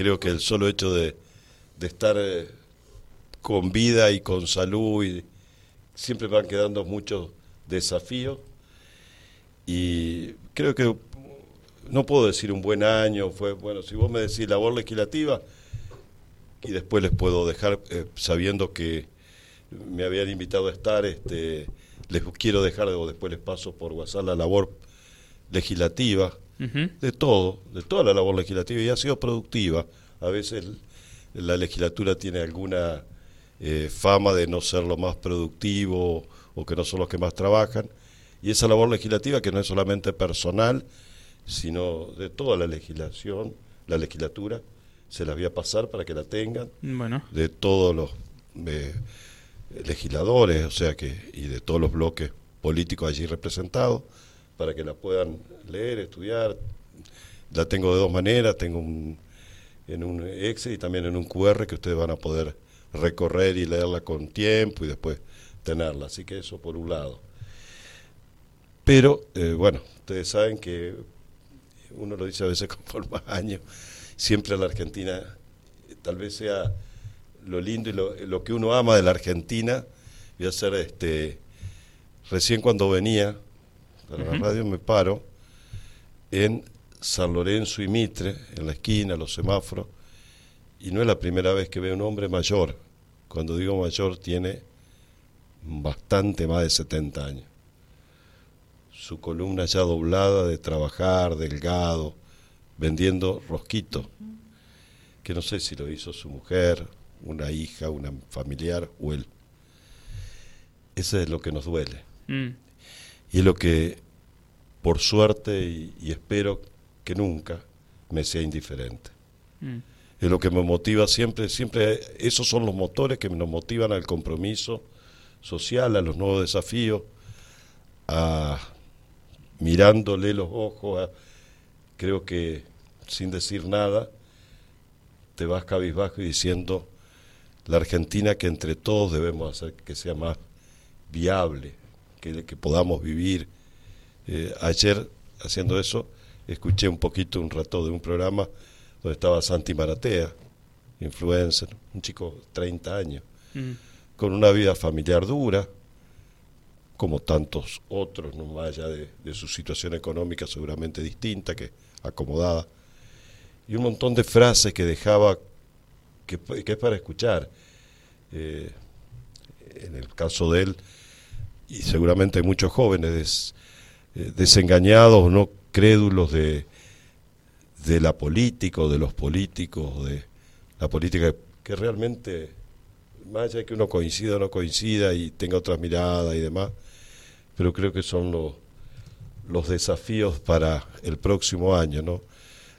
creo que el solo hecho de, de estar eh, con vida y con salud, y siempre van quedando muchos desafíos. Y creo que no puedo decir un buen año, fue bueno, si vos me decís labor legislativa, y después les puedo dejar eh, sabiendo que me habían invitado a estar, este, les quiero dejar o después les paso por WhatsApp la labor legislativa, de todo, de toda la labor legislativa, y ha sido productiva. A veces la legislatura tiene alguna eh, fama de no ser lo más productivo o que no son los que más trabajan, y esa labor legislativa que no es solamente personal, sino de toda la legislación, la legislatura, se las voy a pasar para que la tengan, bueno. de todos los eh, legisladores, o sea que, y de todos los bloques políticos allí representados, para que la puedan leer, estudiar. La tengo de dos maneras, tengo un, en un Excel y también en un QR que ustedes van a poder recorrer y leerla con tiempo y después tenerla. Así que eso por un lado. Pero, eh, bueno, ustedes saben que uno lo dice a veces con más años, siempre la Argentina tal vez sea lo lindo y lo, lo que uno ama de la Argentina. Voy a hacer este, recién cuando venía para la radio me paro en San Lorenzo y Mitre, en la esquina, los semáforos, y no es la primera vez que veo un hombre mayor. Cuando digo mayor, tiene bastante más de 70 años. Su columna ya doblada de trabajar, delgado, vendiendo rosquitos, que no sé si lo hizo su mujer, una hija, una familiar o él. Ese es lo que nos duele. Mm. Y es lo que, por suerte, y, y espero que nunca me sea indiferente. Mm. Es lo que me motiva siempre, siempre, esos son los motores que nos motivan al compromiso social, a los nuevos desafíos, a mirándole los ojos, a- creo que sin decir nada, te vas cabizbajo y diciendo la Argentina que entre todos debemos hacer que sea más viable, que, que podamos vivir. Eh, ayer, haciendo eso, escuché un poquito, un rato de un programa donde estaba Santi Maratea, influencer, un chico de 30 años, Mm. con una vida familiar dura, como tantos otros, no más allá de, de su situación económica seguramente distinta, que acomodada, y un montón de frases que dejaba que, que es para escuchar. Eh, en el caso de él, y seguramente hay muchos jóvenes eh, desengañados no crédulos de, de la política o de los políticos, de la política que realmente, más allá de que uno coincida o no coincida y tenga otras miradas y demás, pero creo que son los, los desafíos para el próximo año, ¿no?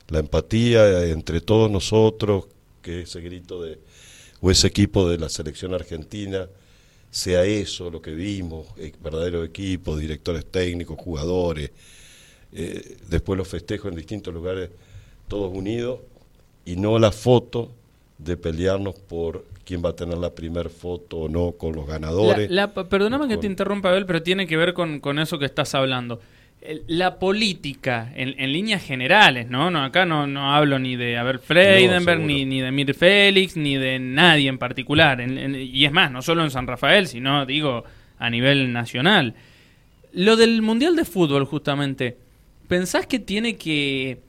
La empatía entre todos nosotros, que ese grito de, o ese equipo de la selección argentina, sea eso lo que vimos, eh, verdadero equipo, directores técnicos, jugadores, eh, después los festejos en distintos lugares, todos unidos, y no la foto de pelearnos por quién va a tener la primer foto o no con los ganadores. La- la- perdóname que te interrumpa, Abel, pero tiene que ver con, con eso que estás hablando. La política, en, en líneas generales, ¿no? no acá no, no hablo ni de Abel Freidenberg, ni, ni de Mir Félix, ni de nadie en particular. En- en- y es más, no solo en San Rafael, sino, digo, a nivel nacional. Lo del Mundial de Fútbol, justamente, ¿pensás que tiene que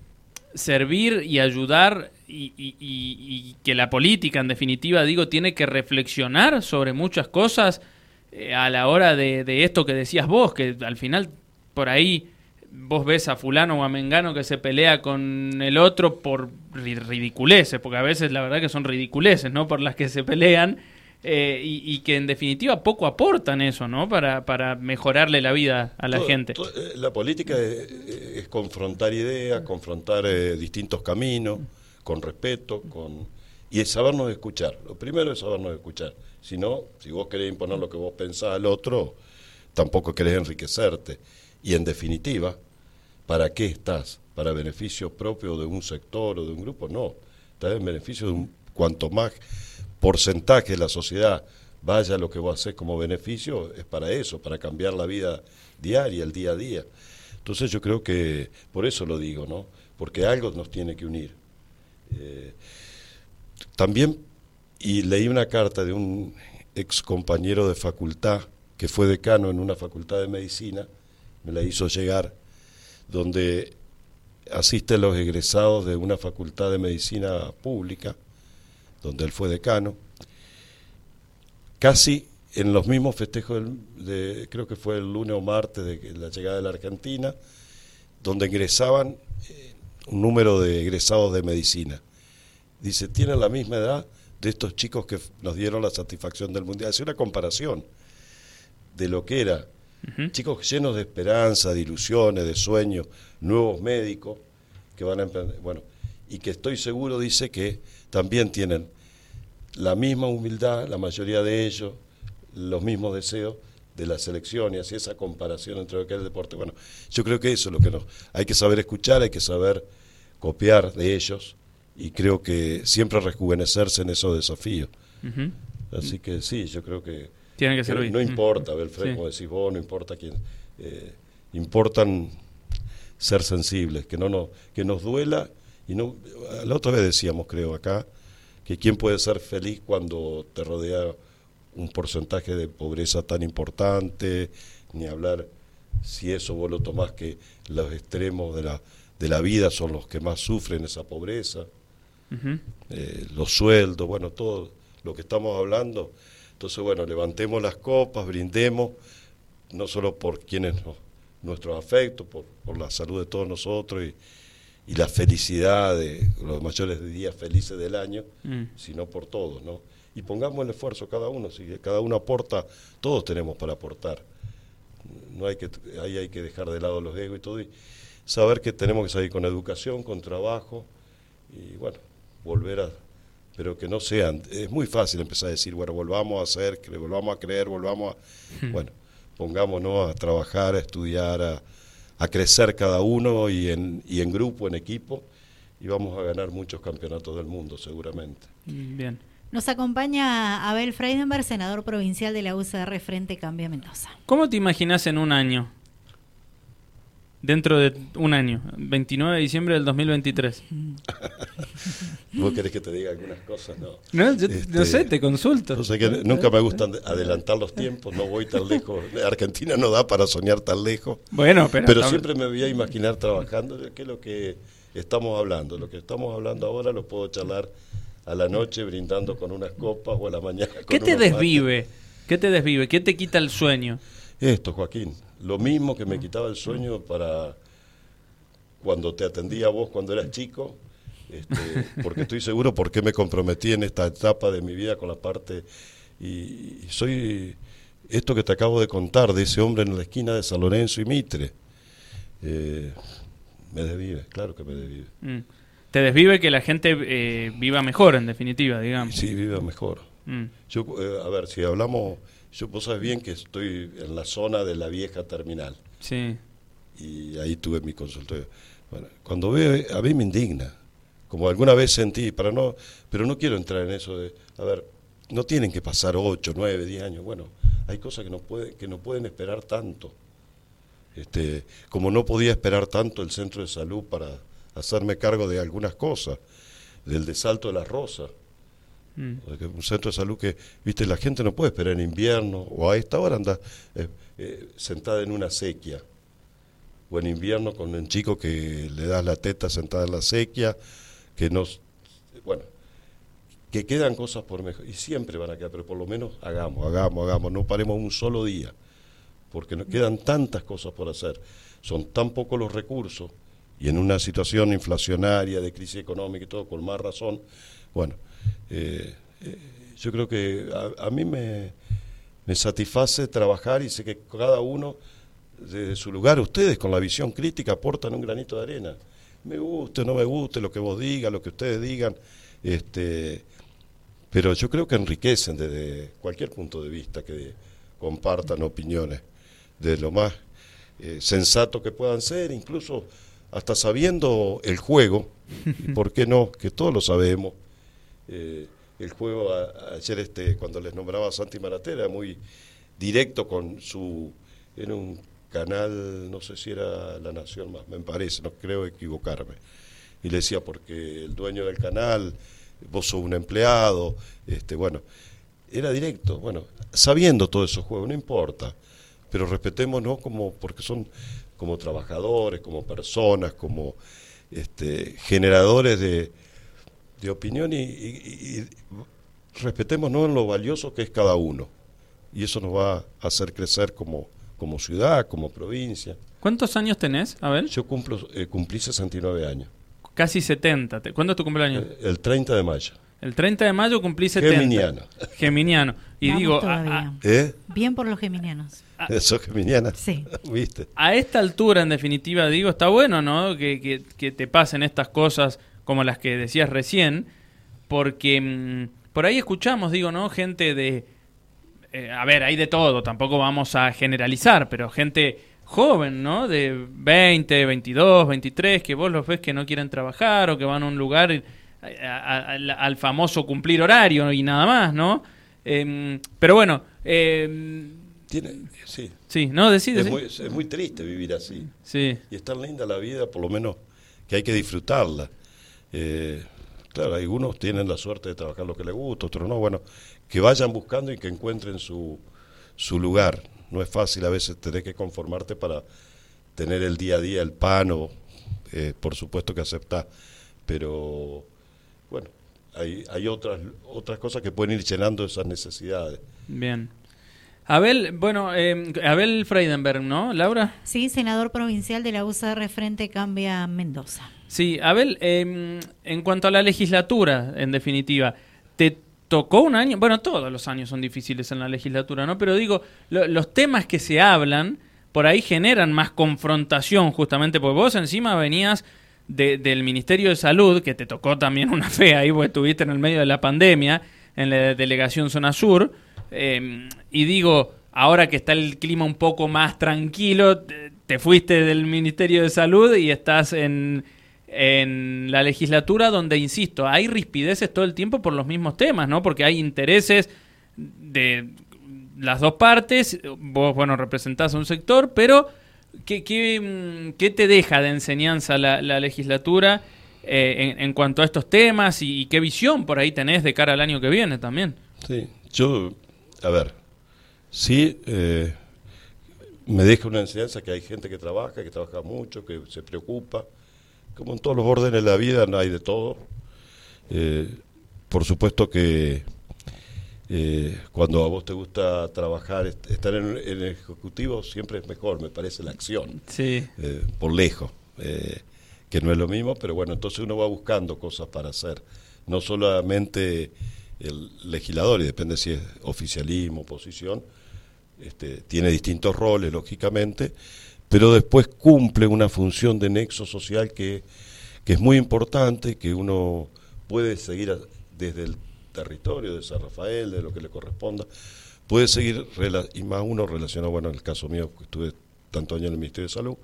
servir y ayudar y, y- y- y que la política, en definitiva, digo, tiene que reflexionar sobre muchas cosas eh, a la hora de, de esto que decías vos, que al final por ahí vos ves a fulano o a mengano que se pelea con el otro por ri- ridiculeces, porque a veces la verdad que son ridiculeces, ¿no? Por las que se pelean. eh, y, y que en definitiva poco aportan eso, ¿no? Para, para mejorarle la vida a la Todo- gente. todo- eh, la política es, es confrontar ideas, confrontar eh, distintos caminos, con respeto, con y es sabernos escuchar. Lo primero es sabernos escuchar. Si no, si vos querés imponer lo que vos pensás al otro, tampoco querés enriquecerte. Y en definitiva, ¿para qué estás? ¿Para beneficio propio de un sector o de un grupo? No. Estás en beneficio de un, cuanto más porcentaje de la sociedad vaya lo que vos haces como beneficio, es para eso, para cambiar la vida diaria, el día a día. Entonces yo creo que, por eso lo digo, ¿no? Porque algo nos tiene que unir. Eh, también, y leí una carta de un ex compañero de facultad que fue decano en una facultad de medicina, me la hizo llegar, donde asisten los egresados de una facultad de medicina pública, donde él fue decano, casi en los mismos festejos, de, creo que fue el lunes o martes de la llegada de la Argentina, donde ingresaban eh, un número de egresados de medicina. Dice, tienen la misma edad de estos chicos que nos dieron la satisfacción del Mundial. Hace una comparación de lo que era. Chicos llenos de esperanza, de ilusiones, de sueños, nuevos médicos que van a emprender. Bueno, y que estoy seguro, dice, que también tienen la misma humildad, la mayoría de ellos, los mismos deseos de la selección y así esa comparación entre lo que es el deporte. Bueno, yo creo que eso es lo que nos... Hay que saber escuchar, hay que saber copiar de ellos y creo que siempre rejuvenecerse en esos desafíos. Así que sí, yo creo que... Que No importa, Belfred, como decís vos, no importa quién... Eh, importan ser sensibles, que no nos, que nos duela y no la otra vez decíamos creo acá que quién puede ser feliz cuando te rodea un porcentaje de pobreza tan importante, ni hablar si eso vos lo tomás que los extremos de la, de la vida son los que más sufren esa pobreza, eh, los sueldos, bueno, todo lo que estamos hablando. Entonces, bueno, levantemos las copas, brindemos, no solo por quienes nuestros afectos, por, por, la salud de todos nosotros y, y la felicidad de los mayores días felices del año, mm. sino por todos, ¿no? y pongamos el esfuerzo cada uno, si cada uno aporta, todos tenemos para aportar. No hay que, ahí hay que dejar de lado los egos y todo, y saber que tenemos que salir con educación, con trabajo, y bueno, volver a, pero que no sean, es muy fácil empezar a decir, bueno, volvamos a hacer, que volvamos a creer, volvamos a, hmm. bueno, pongámonos a trabajar, a estudiar, a, a crecer cada uno y en, y en grupo, en equipo, y vamos a ganar muchos campeonatos del mundo seguramente. Bien. Nos acompaña Abel Freidenberg, senador provincial de la UCR Frente Cambia Mendoza. ¿Cómo te imaginas en un año? Dentro de un año, 29 de diciembre del 2023. ¿Vos querés que te diga algunas cosas? No, no, yo, este, sé, te consulto. que nunca me gustan adelantar los tiempos, no voy tan lejos. Argentina no da para soñar tan lejos. Bueno, pero. Pero siempre me voy a imaginar trabajando, que es lo que estamos hablando. Lo que estamos hablando ahora lo puedo charlar a la noche brindando con unas copas o a la mañana con ¿Qué te desvive? ¿Qué te desvive? ¿Qué te quita el sueño? Esto, Joaquín. Lo mismo que me quitaba el sueño para cuando te atendía a vos cuando eras chico, este, porque estoy seguro por qué me comprometí en esta etapa de mi vida con la parte y, soy esto que te acabo de contar de ese hombre en la esquina de San Lorenzo y Mitre. Eh, me desvive, claro que me desvive. Mm te desvive que la gente eh, viva mejor, en definitiva, digamos. Sí, viva mejor. Mm. Yo, eh, a ver, si hablamos, yo vos sabes bien que estoy en la zona de la vieja terminal. Sí. Y ahí tuve mi consultorio. Bueno, cuando veo, a mí me indigna. Como alguna vez sentí, para no, pero no quiero entrar en eso de, a ver, no tienen que pasar 8, 9, 10 años. Bueno, hay cosas que no, puede, que no pueden esperar tanto. Este, como no podía esperar tanto el centro de salud para hacerme cargo de algunas cosas, del de Salto de la Rosa. Mm. Un centro de salud que, viste, la gente no puede esperar en invierno o a esta hora anda eh, eh, sentada en una sequía. O en invierno con un chico que le das la teta sentada en la sequía, que nos. Bueno, que quedan cosas por mejor. Y siempre van a quedar, pero por lo menos hagamos, hagamos, hagamos. No paremos un solo día, porque nos quedan tantas cosas por hacer. Son tan pocos los recursos y en una situación inflacionaria, de crisis económica y todo, con más razón, bueno, eh, eh, yo creo que a, mí me, me, satisface trabajar y sé que cada uno desde su lugar, ustedes con la visión crítica aportan un granito de arena. Me guste no me guste lo que vos digas, lo que ustedes digan, este, pero yo creo que enriquecen desde cualquier punto de vista que compartan opiniones, de lo más eh, sensato que puedan ser, incluso hasta sabiendo el juego, ¿por qué no? Que todos lo sabemos. Eh, el juego ayer este cuando les nombraba a Santi Maratera muy directo con su era un canal no sé si era La Nación más me parece no creo equivocarme y le decía porque el dueño del canal vos sos un empleado, este, bueno, era directo, bueno, sabiendo todo esos juegos, no importa, pero respetémonos como, porque son como trabajadores, como personas, como este, generadores de, de opinión y, y, respetémonos en lo valioso que es cada uno. Y eso nos va a hacer crecer como, como ciudad, como provincia. ¿Cuántos años tenés? A ver. Yo cumplo, eh, cumplí 69 años. Casi 70. ¿Cuándo es tu cumpleaños? Eh, el 30 de mayo. El 30 de mayo cumplí 70. Geminiano. Geminiano. Y digo... ¿Eh? Bien por los geminianos. ¿Eso geminiana? Sí. ¿Viste? A esta altura, en definitiva, digo, está bueno, ¿no? Que, que, te pasen estas cosas como las que decías recién, porque mm, por ahí escuchamos, digo, ¿no? Gente de... Eh, a ver, hay de todo, tampoco vamos a generalizar, pero gente joven, ¿no? De 20, 22, 23, que vos los ves que no quieren trabajar o que van a un lugar al famoso cumplir horario y nada más, ¿no? Em, pero bueno... Tiene, sí. Sí, no, decide. Es, muy, es muy triste vivir así. Sí. Y es tan linda la vida, por lo menos que hay que disfrutarla. Eh, claro, algunos tienen la suerte de trabajar lo que les gusta, otros no. Bueno, que vayan buscando y que encuentren su, su lugar no es fácil a veces tener que conformarte para tener el día a día el pan o eh, por supuesto que aceptar pero bueno hay, hay otras otras cosas que pueden ir llenando esas necesidades bien Abel, bueno, eh, Abel Freidenberg, ¿no, Laura? Sí, senador provincial de la UCR Frente Cambia Mendoza. Sí, Abel, em, en cuanto a la legislatura, en definitiva, ¿te tocó un año, bueno, todos los años son difíciles en la legislatura, ¿no? Pero digo, los temas que se hablan por ahí generan más confrontación, justamente porque vos encima venías del Ministerio de Salud, que te tocó también una fea ahí, porque estuviste en el medio de la pandemia, en la delegación Zona Sur, em, y digo, ahora que está el clima un poco más tranquilo, te fuiste del Ministerio de Salud y estás en en la legislatura donde, insisto, hay rispideces todo el tiempo por los mismos temas, ¿no? Porque hay intereses de las dos partes, vos, bueno, representás a un sector, pero ¿qué, qué, mm, te deja de enseñanza la, legislatura eh, en, cuanto a estos temas y, qué visión por ahí tenés de cara al año que viene también? Sí, yo, a ver, sí, eh, me deja una enseñanza que hay gente que trabaja, que trabaja mucho, que se preocupa, como en todos los órdenes de la vida, no hay de todo. Eh, por supuesto que eh, cuando a vos te gusta trabajar, estar en, el ejecutivo siempre es mejor, me parece la acción, sí. Eh, por lejos, que no es lo mismo, pero bueno, entonces uno va buscando cosas para hacer, no solamente el legislador, y depende si es oficialismo, oposición, este, tiene distintos roles, lógicamente, pero después cumple una función de nexo social que, es muy importante, que uno puede seguir desde el territorio de San Rafael, de lo que le corresponda, puede seguir, y más uno relacionado, bueno, en el caso mío, que estuve tanto años en el Ministerio de Salud,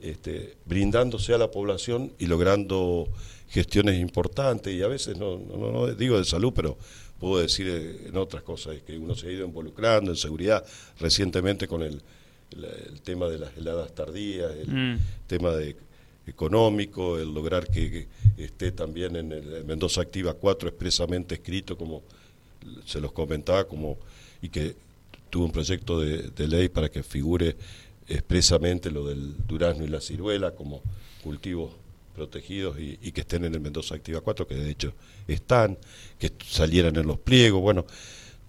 este, brindándose a la población y logrando gestiones importantes, y a veces no, no, no digo de salud, pero puedo decir en otras cosas, que uno se ha ido involucrando en seguridad recientemente con el el, tema de las heladas tardías, el mm. tema de económico, el lograr que, esté también en el Mendoza Activa 4 expresamente escrito, como se los comentaba, como y que tuvo un proyecto de, ley para que figure expresamente lo del durazno y la ciruela como cultivos protegidos y, que estén en el Mendoza Activa 4, que de hecho están, que salieran en los pliegos, bueno,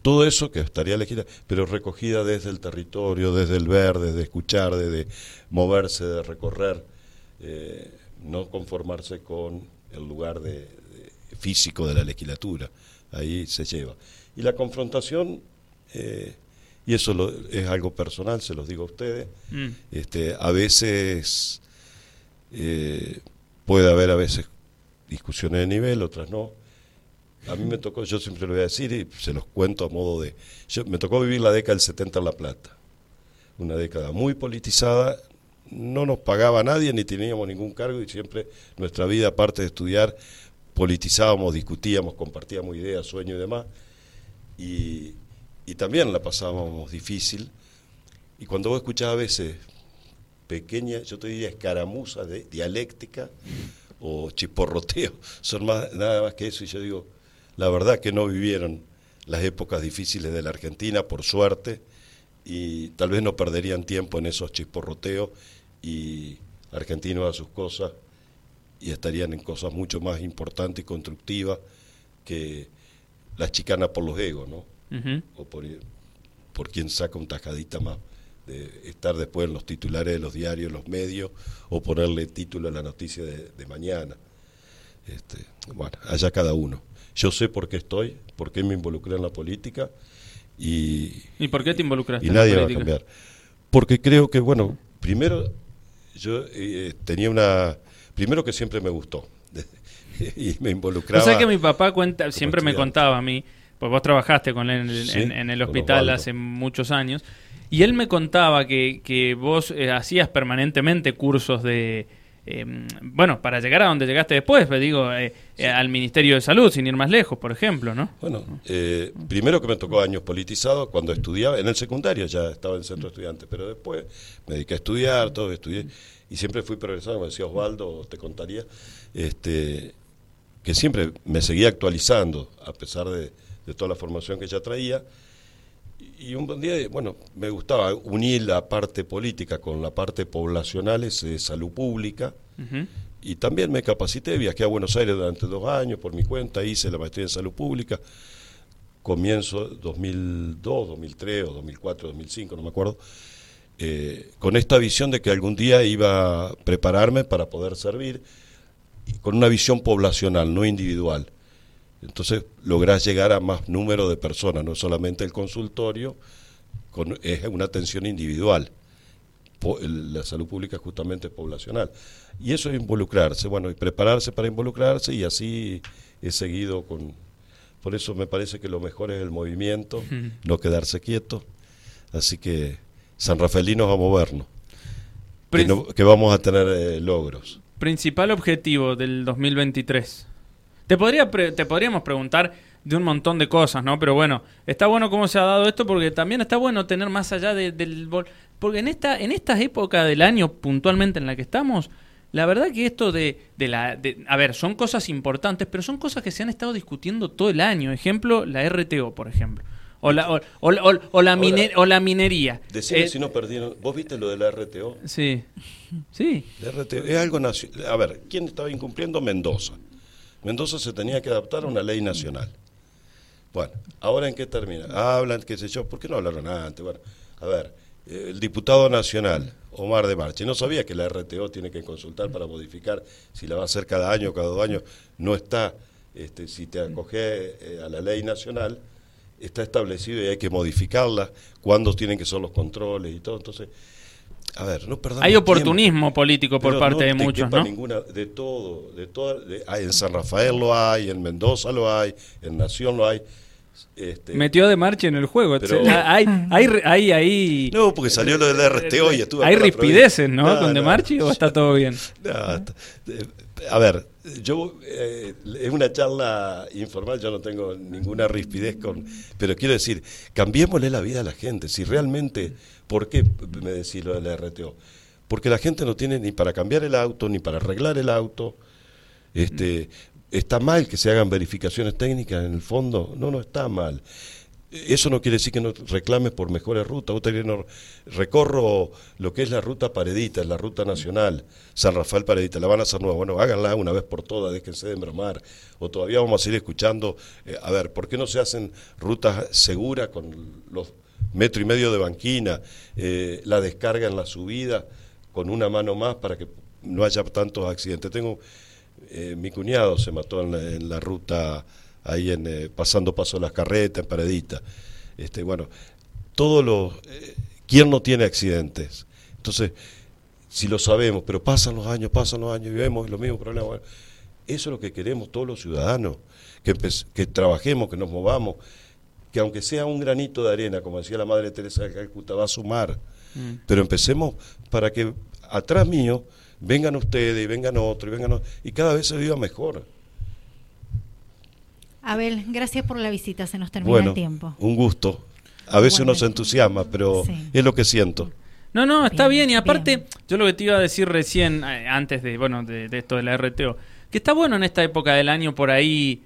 todo eso que estaría elegida, pero recogida desde el territorio, desde el ver, desde escuchar, desde moverse, de recorrer, eh, no conformarse con el lugar de, físico de la legislatura, ahí se lleva. Y la confrontación, eh, y eso es algo personal, se los digo a ustedes, mm. este, a veces eh, puede haber a veces discusiones de nivel, otras no, a mí me tocó, yo siempre lo voy a decir y se los cuento a modo de... Yo, me tocó vivir la década del 70 en La Plata, una década muy politizada, no nos pagaba nadie ni teníamos ningún cargo y siempre nuestra vida, aparte de estudiar, politizábamos, discutíamos, compartíamos ideas, sueños y demás. Y, y también la pasábamos difícil. Y cuando vos escuchás a veces pequeña, yo te diría escaramuza de dialéctica, o chisporroteo, son más, nada más que eso. Y yo digo, la verdad que no vivieron las épocas difíciles de la Argentina, por suerte, y tal vez no perderían tiempo en esos chisporroteos y argentinos a sus cosas y estarían en cosas mucho más importantes y constructivas que las chicanas por los egos, ¿no? O por, por quien saca un tajadita más de estar después en los titulares de los diarios, los medios, o ponerle título a la noticia de, mañana. Este, bueno, allá cada uno. Yo sé por qué estoy, por qué me involucré en la política y... ¿Y por qué te involucraste y nadie va a cambiar. Porque creo que, bueno, primero yo eh, tenía una... Primero que siempre me gustó y me involucraba... O sea que mi papá cuenta, siempre me contaba a mí, pues vos trabajaste con él en, el hospital hace muchos años, y él me contaba que, que vos eh, hacías permanentemente cursos de... Em, bueno, para llegar a donde llegaste después, pues digo, eh, eh, al Ministerio de Salud, sin ir más lejos, por ejemplo, ¿no? Bueno, primero que me tocó años politizados cuando estudiaba, en el secundario ya estaba en centro de estudiantes, pero después me dediqué a estudiar, todo, estudié, y siempre fui progresando, me decía Osvaldo, te contaría, este, que siempre me seguía actualizando, a pesar de, de toda la formación que ya traía, y un buen día, bueno, me gustaba unir la parte política con la parte poblacional, es salud pública, y también me capacité, viajé a Buenos Aires durante dos años por mi cuenta, hice la maestría en salud pública, comienzo 2002, 2003 o 2004, 2005, no me acuerdo, eh, con esta visión de que algún día iba a prepararme para poder servir, con una visión poblacional, no individual entonces lográs llegar a más número de personas, no solamente el consultorio, con, es una atención individual. La salud pública es justamente poblacional. Y eso es involucrarse, bueno, y prepararse para involucrarse y así he seguido con... Por eso me parece que lo mejor es el movimiento, no quedarse quieto. Así que San Rafaelinos a movernos, que, que, vamos a tener eh, logros. Principal objetivo del 2023. Te, podría te podríamos preguntar de un montón de cosas, ¿no? Pero bueno, está bueno cómo se ha dado esto porque también está bueno tener más allá del... Porque en esta en esta época del año puntualmente en la que estamos, la verdad que esto de, de la... De, a ver, son cosas importantes, pero son cosas que se han estado discutiendo todo el año. Ejemplo, la RTO, por ejemplo. O la, o, o, o, la, o la minería. Decime eh, si no perdieron. ¿Vos viste lo de la RTO? Sí. Sí. La RTO es algo nacional. A ver, ¿quién estaba incumpliendo? Mendoza. Mendoza se tenía que adaptar a una ley nacional. Bueno, ¿ahora en qué termina? Hablan, qué sé yo, ¿por qué no hablaron antes? Bueno, a ver, el diputado nacional, Omar de Marche, no sabía que la RTO tiene que consultar para modificar si la va a hacer cada año o cada dos años. No está, este, si te acoge eh, a la ley nacional, está establecido y hay que modificarla, cuándo tienen que ser los controles y todo. Entonces, a ver, no Hay oportunismo político por parte de muchos, ¿no? Ninguna, de todo, de todo, en San Rafael lo hay, en Mendoza lo hay, en Nación lo hay. Este, Metió de marcha en el juego. hay, hay, hay, hay, no, porque salió lo del RTO y estuvo. Hay rispideces, ¿no? Con de marcha o está todo bien. a ver, yo eh, es una charla informal, yo no tengo ninguna rispidez con, pero quiero decir, cambiémosle la vida a la gente. Si realmente ¿Por qué me decís lo del RTO? Porque la gente no tiene ni para cambiar el auto, ni para arreglar el auto. Este, ¿Está mal que se hagan verificaciones técnicas en el fondo? No, no está mal. Eso no quiere decir que no reclames por mejores rutas. no, recorro lo que es la ruta Paredita, la ruta nacional, San Rafael Paredita, la van a hacer nueva. Bueno, háganla una vez por todas, déjense de embromar. O todavía vamos a seguir escuchando, eh, a ver, ¿por qué no se hacen rutas seguras con los metro y medio de banquina, eh, la descarga en la subida con una mano más para que no haya tantos accidentes. Tengo eh, mi cuñado se mató en la, ruta ahí en eh, pasando paso de las carretas en Paredita. Este, bueno, todos los quién no tiene accidentes. Entonces, si lo sabemos, pero pasan los años, pasan los años y vemos los mismos problemas. eso es lo que queremos todos los ciudadanos, que, que trabajemos, que nos movamos, que aunque sea un granito de arena, como decía la Madre Teresa de Calcuta, va a sumar. Mm. Pero empecemos para que atrás mío vengan ustedes y vengan otros y vengan y cada vez se viva mejor. Abel, gracias por la visita, se nos termina el tiempo. Un gusto. A veces uno se entusiasma, pero es lo que siento. No, no, está bien. Bien, Y aparte, bien. yo lo que te iba a decir recién, eh, antes de, bueno, de, de esto de la RTO, que está bueno en esta época del año por ahí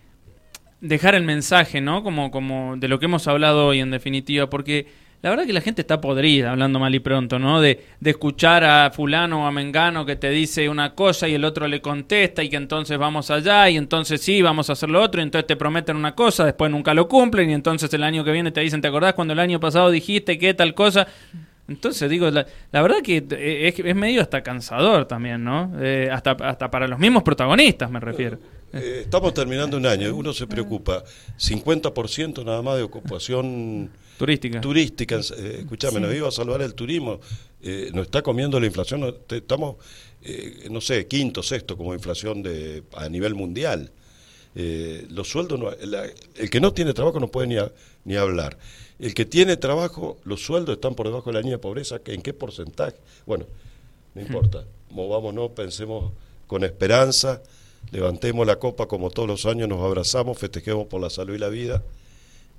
dejar el mensaje, ¿no? Como, como de lo que hemos hablado hoy en definitiva, porque la verdad que la gente está podrida, hablando mal y pronto, ¿no? De, de escuchar a fulano o a mengano que te dice una cosa y el otro le contesta y que entonces vamos allá y entonces sí, vamos a hacer lo otro y entonces te prometen una cosa, después nunca lo cumplen y entonces el año que viene te dicen, ¿te acordás cuando el año pasado dijiste que tal cosa? Entonces digo, la, la verdad que eh, es, medio hasta cansador también, ¿no? Eh, hasta, hasta para los mismos protagonistas me refiero. Eh, estamos terminando un año, uno se preocupa, 50% nada más de ocupación Turística. turística, eh, escúchame, nos iba a salvar el turismo, eh, nos está comiendo la inflación, estamos, eh, no sé, quinto, sexto como inflación de, a nivel mundial. Eh, los sueldos, no- la- el que no tiene trabajo no puede ni, a- ni hablar. El que tiene trabajo, los sueldos están por debajo de la línea de pobreza, ¿en qué porcentaje? Bueno, no importa, movámonos, pensemos con esperanza, levantemos la copa como todos los años, nos abrazamos, festejemos por la salud y la vida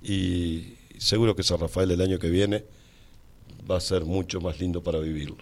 y seguro que San Rafael el año que viene va a ser mucho más lindo para vivirlo.